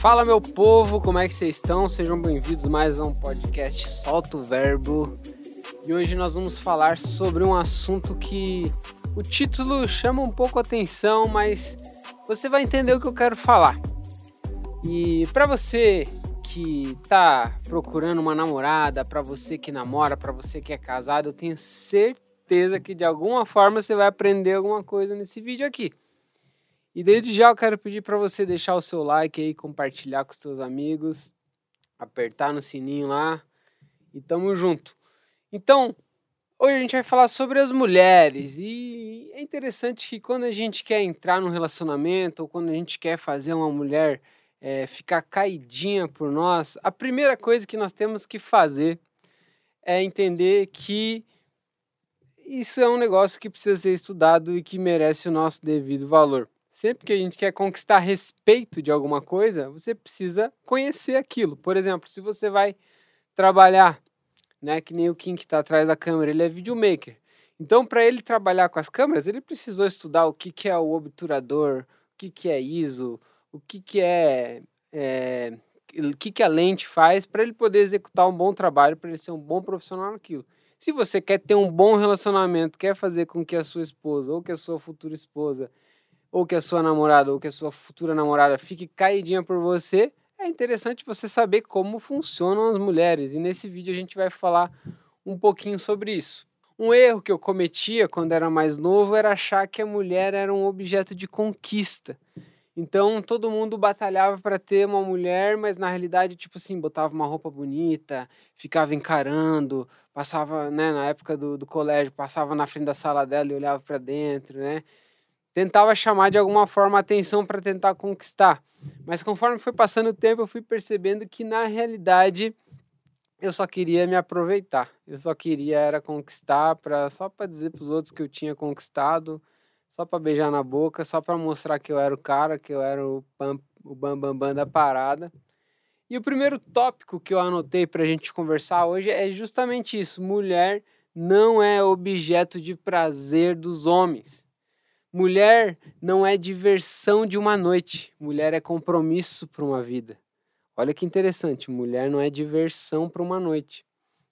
Fala meu povo, como é que vocês estão? Sejam bem-vindos mais a um podcast Solta o Verbo. E hoje nós vamos falar sobre um assunto que o título chama um pouco a atenção, mas você vai entender o que eu quero falar. E para você que tá procurando uma namorada, para você que namora, para você que é casado, eu tenho certeza que de alguma forma você vai aprender alguma coisa nesse vídeo aqui. E desde já eu quero pedir para você deixar o seu like aí, compartilhar com seus amigos, apertar no sininho lá e tamo junto. Então, hoje a gente vai falar sobre as mulheres e é interessante que quando a gente quer entrar num relacionamento ou quando a gente quer fazer uma mulher é, ficar caidinha por nós, a primeira coisa que nós temos que fazer é entender que isso é um negócio que precisa ser estudado e que merece o nosso devido valor. Sempre que a gente quer conquistar respeito de alguma coisa, você precisa conhecer aquilo. Por exemplo, se você vai trabalhar, né, que nem o Kim que está atrás da câmera, ele é videomaker. Então, para ele trabalhar com as câmeras, ele precisou estudar o que, que é o obturador, o que, que é ISO, o que, que é, é o que, que a lente faz para ele poder executar um bom trabalho, para ele ser um bom profissional naquilo. Se você quer ter um bom relacionamento, quer fazer com que a sua esposa ou que a sua futura esposa ou que a sua namorada ou que a sua futura namorada fique caidinha por você, é interessante você saber como funcionam as mulheres. E nesse vídeo a gente vai falar um pouquinho sobre isso. Um erro que eu cometia quando era mais novo era achar que a mulher era um objeto de conquista. Então todo mundo batalhava para ter uma mulher, mas na realidade, tipo assim, botava uma roupa bonita, ficava encarando, passava, né, na época do, do colégio, passava na frente da sala dela e olhava para dentro, né? Tentava chamar de alguma forma a atenção para tentar conquistar. Mas conforme foi passando o tempo, eu fui percebendo que na realidade eu só queria me aproveitar. Eu só queria era conquistar para só para dizer para os outros que eu tinha conquistado, só para beijar na boca, só para mostrar que eu era o cara, que eu era o bam, o bam, bam, bam da parada. E o primeiro tópico que eu anotei para a gente conversar hoje é justamente isso: mulher não é objeto de prazer dos homens. Mulher não é diversão de uma noite, mulher é compromisso para uma vida. Olha que interessante, mulher não é diversão para uma noite,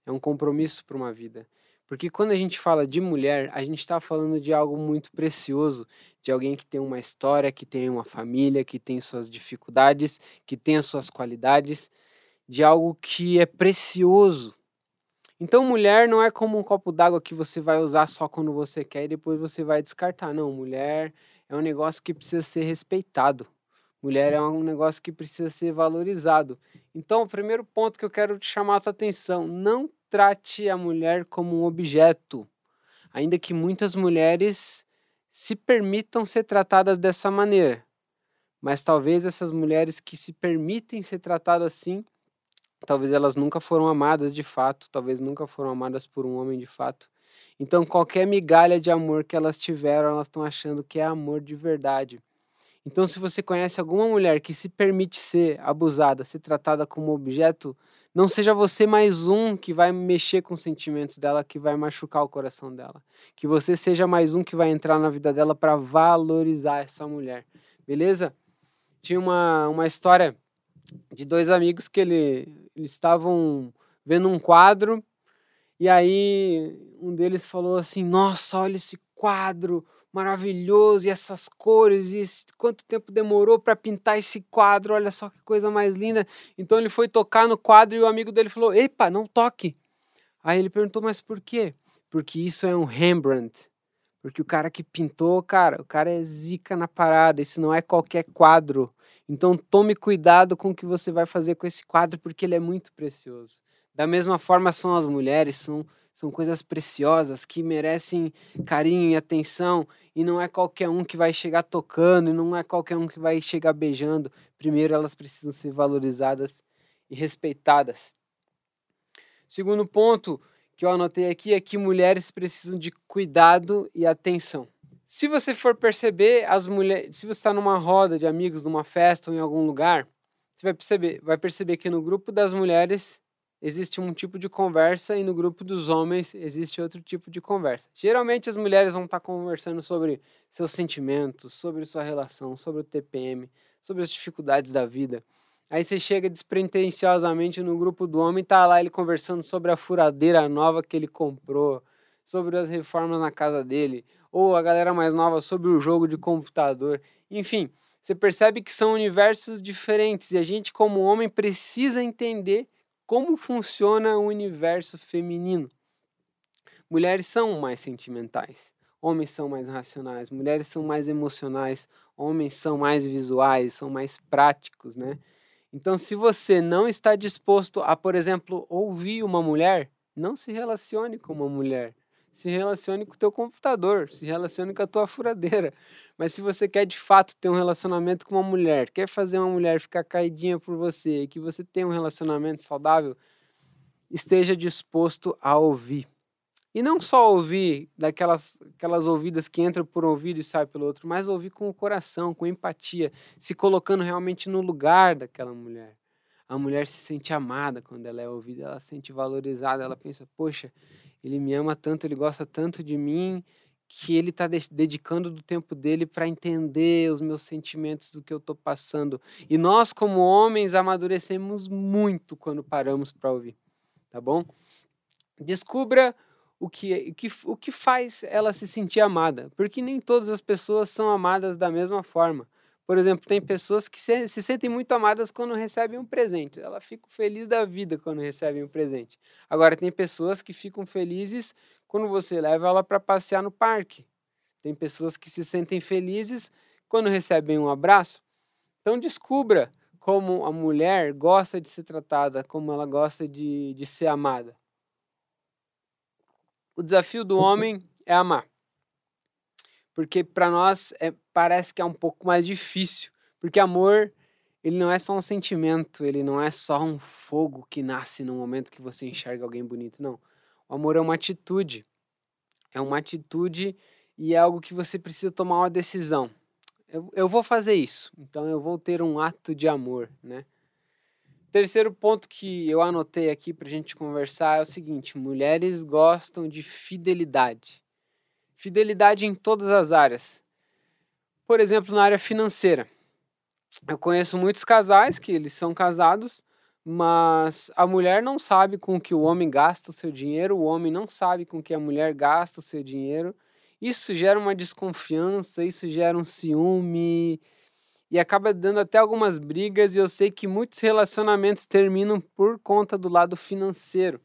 é um compromisso para uma vida. Porque quando a gente fala de mulher, a gente está falando de algo muito precioso, de alguém que tem uma história, que tem uma família, que tem suas dificuldades, que tem as suas qualidades, de algo que é precioso, então, mulher não é como um copo d'água que você vai usar só quando você quer e depois você vai descartar. Não, mulher é um negócio que precisa ser respeitado. Mulher é um negócio que precisa ser valorizado. Então, o primeiro ponto que eu quero te chamar a sua atenção: não trate a mulher como um objeto. Ainda que muitas mulheres se permitam ser tratadas dessa maneira. Mas talvez essas mulheres que se permitem ser tratadas assim Talvez elas nunca foram amadas de fato, talvez nunca foram amadas por um homem de fato. Então, qualquer migalha de amor que elas tiveram, elas estão achando que é amor de verdade. Então, se você conhece alguma mulher que se permite ser abusada, ser tratada como objeto, não seja você mais um que vai mexer com os sentimentos dela, que vai machucar o coração dela. Que você seja mais um que vai entrar na vida dela para valorizar essa mulher. Beleza? Tinha uma, uma história de dois amigos que ele, eles estavam vendo um quadro e aí um deles falou assim: Nossa, olha esse quadro maravilhoso e essas cores e esse, quanto tempo demorou para pintar esse quadro, olha só que coisa mais linda. Então ele foi tocar no quadro e o amigo dele falou: Epa, não toque. Aí ele perguntou: Mas por quê? Porque isso é um Rembrandt. Porque o cara que pintou, cara, o cara é zica na parada, isso não é qualquer quadro. Então tome cuidado com o que você vai fazer com esse quadro, porque ele é muito precioso. Da mesma forma são as mulheres, são, são coisas preciosas que merecem carinho e atenção, e não é qualquer um que vai chegar tocando, e não é qualquer um que vai chegar beijando. Primeiro elas precisam ser valorizadas e respeitadas. Segundo ponto que eu anotei aqui é que mulheres precisam de cuidado e atenção. Se você for perceber, as mulheres, se você está numa roda de amigos, numa festa ou em algum lugar, você vai perceber, vai perceber que no grupo das mulheres existe um tipo de conversa e no grupo dos homens existe outro tipo de conversa. Geralmente as mulheres vão estar conversando sobre seus sentimentos, sobre sua relação, sobre o TPM, sobre as dificuldades da vida. Aí você chega despretensiosamente no grupo do homem, tá lá ele conversando sobre a furadeira nova que ele comprou, sobre as reformas na casa dele, ou a galera mais nova sobre o jogo de computador. Enfim, você percebe que são universos diferentes e a gente, como homem, precisa entender como funciona o universo feminino. Mulheres são mais sentimentais, homens são mais racionais, mulheres são mais emocionais, homens são mais visuais, são mais práticos, né? Então, se você não está disposto a, por exemplo, ouvir uma mulher, não se relacione com uma mulher. Se relacione com o teu computador, se relacione com a tua furadeira. Mas se você quer de fato ter um relacionamento com uma mulher, quer fazer uma mulher ficar caidinha por você que você tenha um relacionamento saudável, esteja disposto a ouvir. E não só ouvir daquelas aquelas ouvidas que entram por um ouvido e saem pelo outro, mas ouvir com o coração, com empatia, se colocando realmente no lugar daquela mulher. A mulher se sente amada quando ela é ouvida, ela se sente valorizada, ela pensa: poxa, ele me ama tanto, ele gosta tanto de mim, que ele está dedicando do tempo dele para entender os meus sentimentos do que eu estou passando. E nós, como homens, amadurecemos muito quando paramos para ouvir, tá bom? Descubra o que, o, que, o que faz ela se sentir amada, porque nem todas as pessoas são amadas da mesma forma. Por exemplo, tem pessoas que se, se, sentem muito amadas quando recebem um presente. Ela fica feliz da vida quando recebem um presente. Agora, tem pessoas que ficam felizes quando você leva ela para passear no parque. Tem pessoas que se sentem felizes quando recebem um abraço. Então, descubra como a mulher gosta de ser tratada, como ela gosta de, de ser amada. O desafio do homem é amar. Porque para nós é, parece que é um pouco mais difícil. Porque amor, ele não é só um sentimento, ele não é só um fogo que nasce no momento que você enxerga alguém bonito, não. O amor é uma atitude. É uma atitude e é algo que você precisa tomar uma decisão. Eu, eu vou fazer isso, então eu vou ter um ato de amor, né? Terceiro ponto que eu anotei aqui para a gente conversar é o seguinte: mulheres gostam de fidelidade. Fidelidade em todas as áreas. Por exemplo, na área financeira. Eu conheço muitos casais que eles são casados, mas a mulher não sabe com que o homem gasta o seu dinheiro, o homem não sabe com que a mulher gasta o seu dinheiro. Isso gera uma desconfiança, isso gera um ciúme, e acaba dando até algumas brigas e eu sei que muitos relacionamentos terminam por conta do lado financeiro.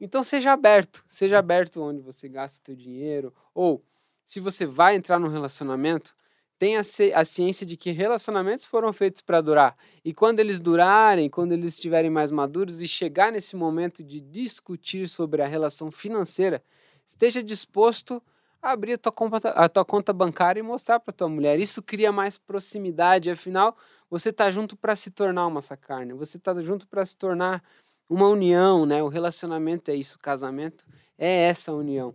Então seja aberto, seja aberto onde você gasta o teu dinheiro ou se você vai entrar num relacionamento, tenha a ciência de que relacionamentos foram feitos para durar. E quando eles durarem, quando eles estiverem mais maduros e chegar nesse momento de discutir sobre a relação financeira, esteja disposto a abrir a tua conta, a tua conta bancária e mostrar para tua mulher. Isso cria mais proximidade, afinal, você está junto para se tornar uma sacarne, você está junto para se tornar uma união, né? O relacionamento é isso, o casamento é essa união.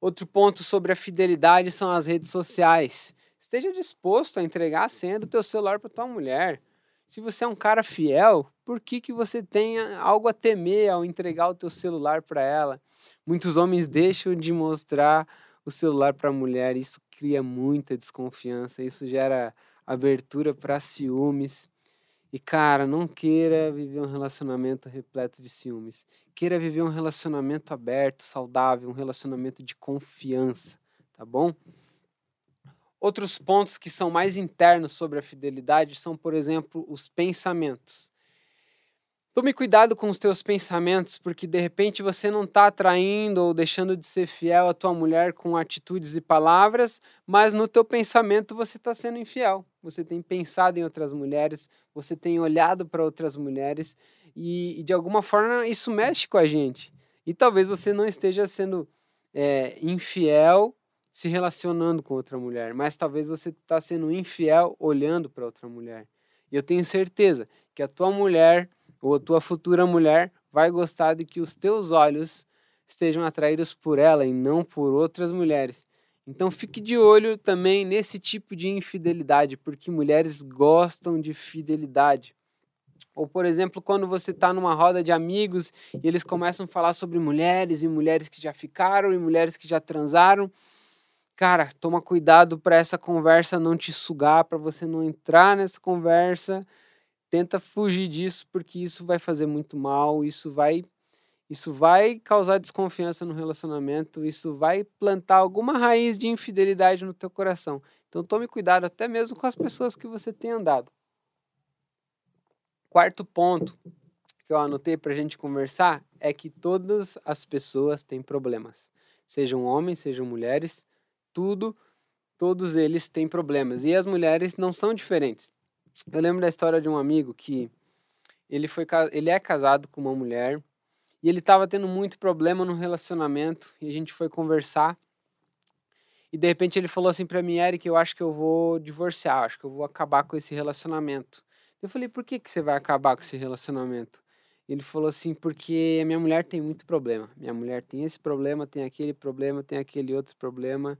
Outro ponto sobre a fidelidade são as redes sociais. Esteja disposto a entregar a senha do teu celular para tua mulher. Se você é um cara fiel, por que, que você tem algo a temer ao entregar o teu celular para ela? Muitos homens deixam de mostrar o celular para a mulher, isso cria muita desconfiança, isso gera abertura para ciúmes. E cara, não queira viver um relacionamento repleto de ciúmes. Queira viver um relacionamento aberto, saudável, um relacionamento de confiança, tá bom? Outros pontos que são mais internos sobre a fidelidade são, por exemplo, os pensamentos. Tome cuidado com os teus pensamentos, porque de repente você não está atraindo ou deixando de ser fiel à tua mulher com atitudes e palavras, mas no teu pensamento você está sendo infiel. Você tem pensado em outras mulheres, você tem olhado para outras mulheres e, e, de alguma forma isso mexe com a gente. E talvez você não esteja sendo é, infiel se relacionando com outra mulher, mas talvez você está sendo infiel olhando para outra mulher. E eu tenho certeza que a tua mulher ou a tua futura mulher vai gostar de que os teus olhos estejam atraídos por ela e não por outras mulheres. Então fique de olho também nesse tipo de infidelidade, porque mulheres gostam de fidelidade. Ou, por exemplo, quando você está numa roda de amigos e eles começam a falar sobre mulheres e mulheres que já ficaram e mulheres que já transaram. Cara, toma cuidado para essa conversa não te sugar, para você não entrar nessa conversa tenta fugir disso porque isso vai fazer muito mal, isso vai isso vai causar desconfiança no relacionamento, isso vai plantar alguma raiz de infidelidade no teu coração. Então tome cuidado até mesmo com as pessoas que você tem andado. Quarto ponto que eu anotei para a gente conversar é que todas as pessoas têm problemas, sejam homens, sejam mulheres, tudo, todos eles têm problemas e as mulheres não são diferentes. Eu lembro da história de um amigo que ele foi ele é casado com uma mulher e ele estava tendo muito problema no relacionamento e a gente foi conversar. E de repente ele falou assim para mim, Eric, eu acho que eu vou divorciar, acho que eu vou acabar com esse relacionamento. Eu falei, por que, que você vai acabar com esse relacionamento? Ele falou assim, porque a minha mulher tem muito problema. Minha mulher tem esse problema, tem aquele problema, tem aquele outro problema.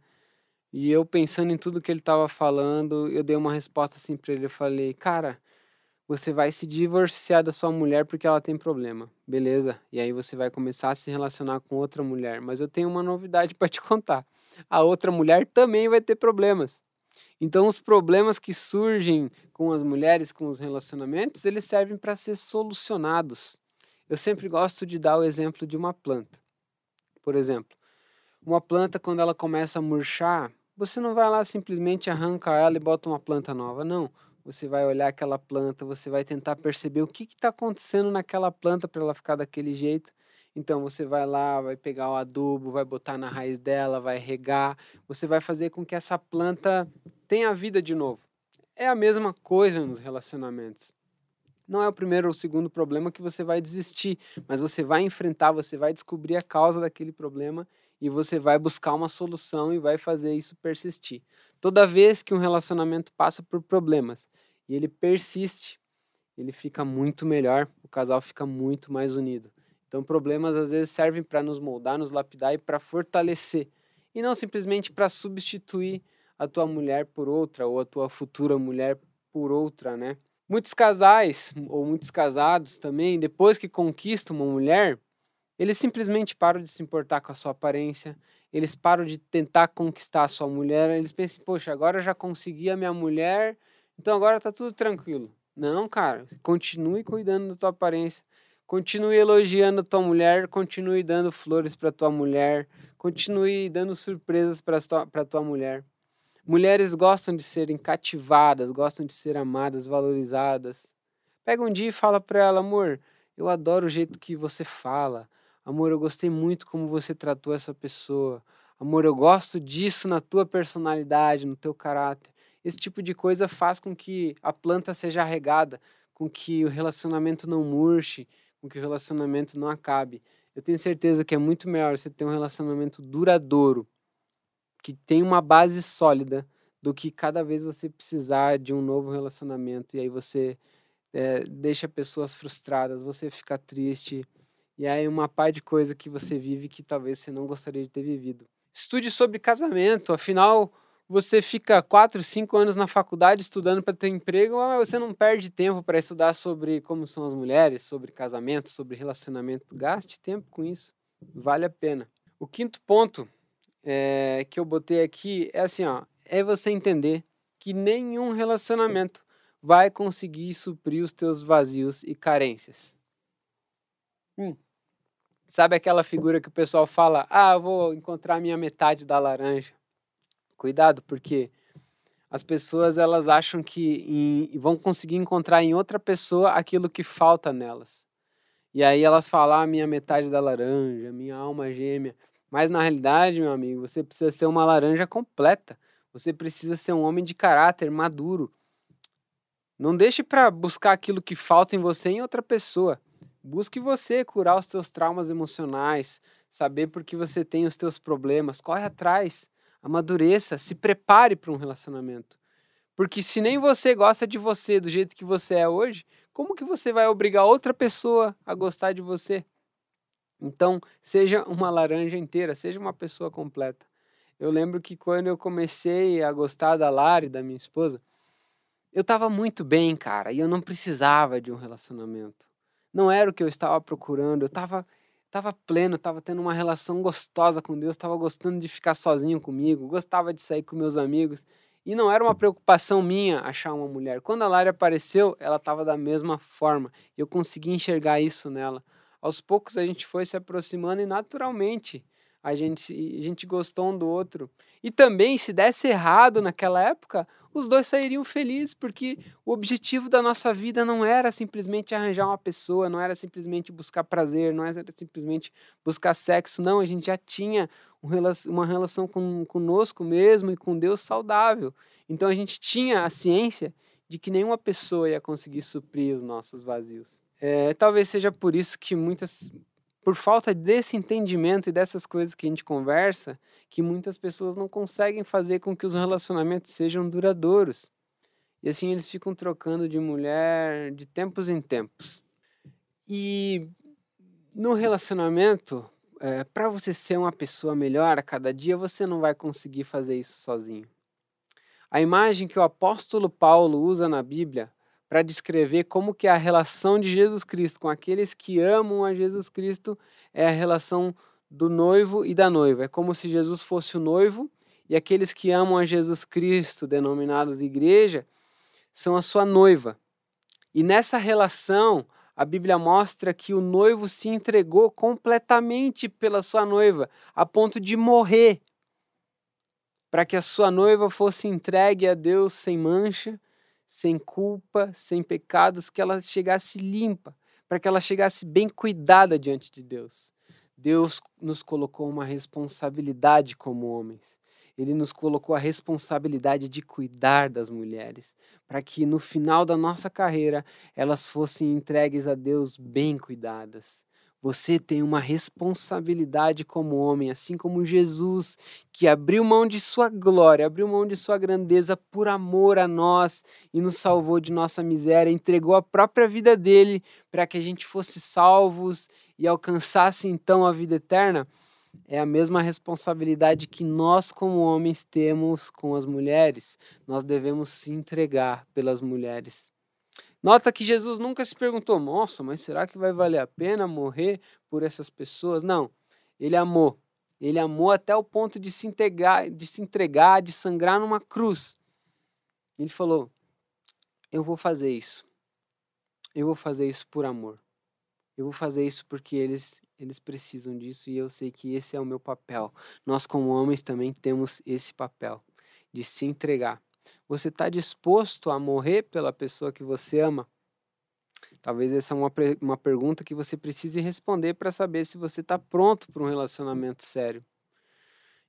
E eu pensando em tudo que ele estava falando, eu dei uma resposta assim para ele. Eu falei, cara, você vai se divorciar da sua mulher porque ela tem problema, beleza? E aí você vai começar a se relacionar com outra mulher. Mas eu tenho uma novidade para te contar. A outra mulher também vai ter problemas. Então os problemas que surgem com as mulheres, com os relacionamentos, eles servem para ser solucionados. Eu sempre gosto de dar o exemplo de uma planta. Por exemplo, uma planta quando ela começa a murchar, você não vai lá simplesmente arranca ela e bota uma planta nova, não você vai olhar aquela planta, você vai tentar perceber o que está acontecendo naquela planta para ela ficar daquele jeito. Então você vai lá, vai pegar o adubo, vai botar na raiz dela, vai regar, você vai fazer com que essa planta tenha vida de novo. É a mesma coisa nos relacionamentos. Não é o primeiro ou o segundo problema que você vai desistir, mas você vai enfrentar, você vai descobrir a causa daquele problema e você vai buscar uma solução e vai fazer isso persistir. Toda vez que um relacionamento passa por problemas e ele persiste, ele fica muito melhor, o casal fica muito mais unido. Então, problemas às vezes servem para nos moldar, nos lapidar e para fortalecer, e não simplesmente para substituir a tua mulher por outra ou a tua futura mulher por outra, né? Muitos casais ou muitos casados também, depois que conquistam uma mulher, eles simplesmente param de se importar com a sua aparência, eles param de tentar conquistar a sua mulher, eles pensam, poxa, agora eu já consegui a minha mulher, então agora tá tudo tranquilo. Não, cara, continue cuidando da tua aparência. Continue elogiando a tua mulher, continue dando flores para tua mulher, continue dando surpresas para tua, tua mulher. Mulheres gostam de serem cativadas, gostam de ser amadas, valorizadas. Pega um dia e fala para ela, amor, eu adoro o jeito que você fala. Amor, eu gostei muito como você tratou essa pessoa. Amor, eu gosto disso na tua personalidade, no teu caráter. Esse tipo de coisa faz com que a planta seja regada, com que o relacionamento não murche, com que o relacionamento não acabe. Eu tenho certeza que é muito melhor você ter um relacionamento duradouro, que tem uma base sólida, do que cada vez você precisar de um novo relacionamento e aí você é, deixa pessoas frustradas, você fica triste, e aí uma par de coisa que você vive que talvez você não gostaria de ter vivido. Estude sobre casamento, afinal você fica quatro, cinco anos na faculdade estudando para ter emprego, você não perde tempo para estudar sobre como são as mulheres, sobre casamento, sobre relacionamento. Gaste tempo com isso, vale a pena. O quinto ponto é, que eu botei aqui é assim, ó, é você entender que nenhum relacionamento vai conseguir suprir os teus vazios e carências. Hum. Sabe aquela figura que o pessoal fala, ah, vou encontrar minha metade da laranja. Cuidado, porque as pessoas elas acham que em, vão conseguir encontrar em outra pessoa aquilo que falta nelas. E aí elas falam, ah, minha metade da laranja, minha alma gêmea. Mas na realidade, meu amigo, você precisa ser uma laranja completa. Você precisa ser um homem de caráter maduro. Não deixe para buscar aquilo que falta em você em outra pessoa. Busque você curar os teus traumas emocionais, saber por que você tem os teus problemas. Corre atrás amadureça, se prepare para um relacionamento. Porque se nem você gosta de você do jeito que você é hoje, como que você vai obrigar outra pessoa a gostar de você? Então, seja uma laranja inteira, seja uma pessoa completa. Eu lembro que quando eu comecei a gostar da Lari, da minha esposa, eu estava muito bem, cara, e eu não precisava de um relacionamento. Não era o que eu estava procurando, eu estava Tava pleno, tava tendo uma relação gostosa com Deus, tava gostando de ficar sozinho comigo, gostava de sair com meus amigos. E não era uma preocupação minha achar uma mulher. Quando a Lari apareceu, ela estava da mesma forma. Eu consegui enxergar isso nela. Aos poucos a gente foi se aproximando e naturalmente a gente, a gente gostou um do outro. E também, se desse errado naquela época, os dois sairiam felizes, porque o objetivo da nossa vida não era simplesmente arranjar uma pessoa, não era simplesmente buscar prazer, não era simplesmente buscar sexo, não, a gente já tinha uma relação com, conosco mesmo e com Deus saudável. Então a gente tinha a ciência de que nenhuma pessoa ia conseguir suprir os nossos vazios. É, talvez seja por isso que muitas, por falta desse entendimento e dessas coisas que a gente conversa, que muitas pessoas não conseguem fazer com que os relacionamentos sejam duradouros. E assim eles ficam trocando de mulher de tempos em tempos. E no relacionamento, é, para você ser uma pessoa melhor a cada dia, você não vai conseguir fazer isso sozinho. A imagem que o apóstolo Paulo usa na Bíblia para descrever como que a relação de Jesus Cristo com aqueles que amam a Jesus Cristo é a relação do noivo e da noiva. É como se Jesus fosse o noivo e aqueles que amam a Jesus Cristo, denominados igreja, são a sua noiva. E nessa relação, a Bíblia mostra que o noivo se entregou completamente pela sua noiva, a ponto de morrer, para que a sua noiva fosse entregue a Deus sem mancha, sem culpa, sem pecados, que ela chegasse limpa, para que ela chegasse bem cuidada diante de Deus. Deus nos colocou uma responsabilidade como homens. Ele nos colocou a responsabilidade de cuidar das mulheres, para que no final da nossa carreira elas fossem entregues a Deus bem cuidadas. Você tem uma responsabilidade como homem, assim como Jesus, que abriu mão de sua glória, abriu mão de sua grandeza por amor a nós e nos salvou de nossa miséria, entregou a própria vida dele para que a gente fosse salvos e alcançasse então a vida eterna é a mesma responsabilidade que nós, como homens, temos com as mulheres. Nós devemos se entregar pelas mulheres. Nota que Jesus nunca se perguntou, nossa, mas será que vai valer a pena morrer por essas pessoas? Não. Ele amou. Ele amou até o ponto de se, entregar, de se entregar, de sangrar numa cruz. Ele falou: Eu vou fazer isso. Eu vou fazer isso por amor. Eu vou fazer isso porque eles eles precisam disso e eu sei que esse é o meu papel. Nós, como homens, também temos esse papel de se entregar. Você está disposto a morrer pela pessoa que você ama? Talvez essa é uma, uma pergunta que você precise responder para saber se você está pronto para um relacionamento sério.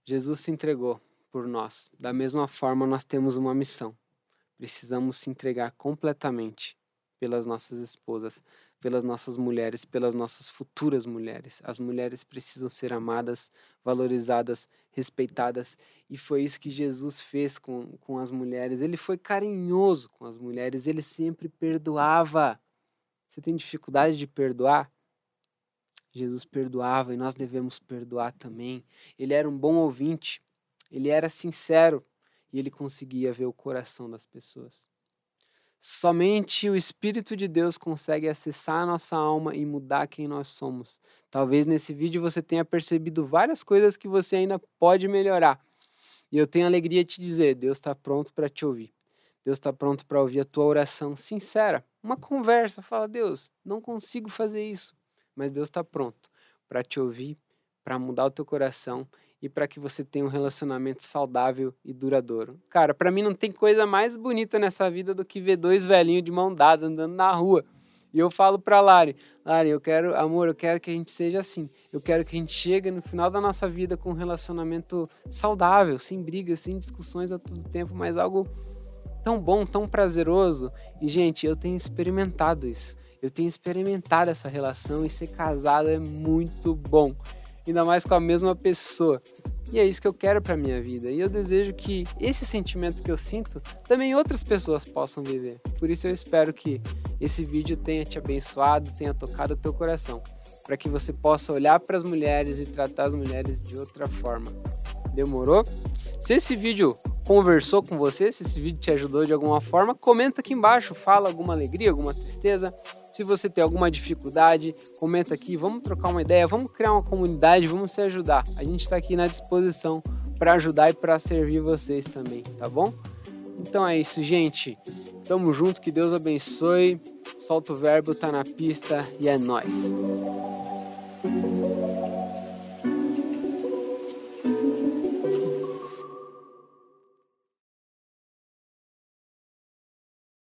Jesus se entregou por nós. Da mesma forma, nós temos uma missão. Precisamos se entregar completamente pelas nossas esposas, pelas nossas mulheres, pelas nossas futuras mulheres. As mulheres precisam ser amadas, valorizadas, respeitadas. E foi isso que Jesus fez com, com as mulheres. Ele foi carinhoso com as mulheres, ele sempre perdoava. Você tem dificuldade de perdoar? Jesus perdoava e nós devemos perdoar também. Ele era um bom ouvinte, ele era sincero e ele conseguia ver o coração das pessoas. Somente o Espírito de Deus consegue acessar a nossa alma e mudar quem nós somos. Talvez nesse vídeo você tenha percebido várias coisas que você ainda pode melhorar. E eu tenho alegria de te dizer: Deus está pronto para te ouvir. Deus está pronto para ouvir a tua oração sincera. Uma conversa, fala: Deus, não consigo fazer isso. Mas Deus está pronto para te ouvir, para mudar o teu coração e para que você tenha um relacionamento saudável e duradouro. Cara, para mim não tem coisa mais bonita nessa vida do que ver dois velhinhos de mão dada andando na rua. E eu falo para Lari, Lari, eu quero, amor, eu quero que a gente seja assim. Eu quero que a gente chegue no final da nossa vida com um relacionamento saudável, sem brigas, sem discussões a todo tempo, mas algo tão bom, tão prazeroso. E gente, eu tenho experimentado isso. Eu tenho experimentado essa relação e ser casado é muito bom ainda mais com a mesma pessoa. E é isso que eu quero para minha vida. E eu desejo que esse sentimento que eu sinto também outras pessoas possam viver. Por isso eu espero que esse vídeo tenha te abençoado, tenha tocado o teu coração, para que você possa olhar para as mulheres e tratar as mulheres de outra forma. Demorou? Se esse vídeo conversou com você, se esse vídeo te ajudou de alguma forma, comenta aqui embaixo, fala alguma alegria, alguma tristeza, se você tem alguma dificuldade, comenta aqui, vamos trocar uma ideia, vamos criar uma comunidade, vamos se ajudar. A gente está aqui na disposição para ajudar e para servir vocês também, tá bom? Então é isso, gente. Tamo junto, que Deus abençoe. Solta o verbo, tá na pista e é nóis.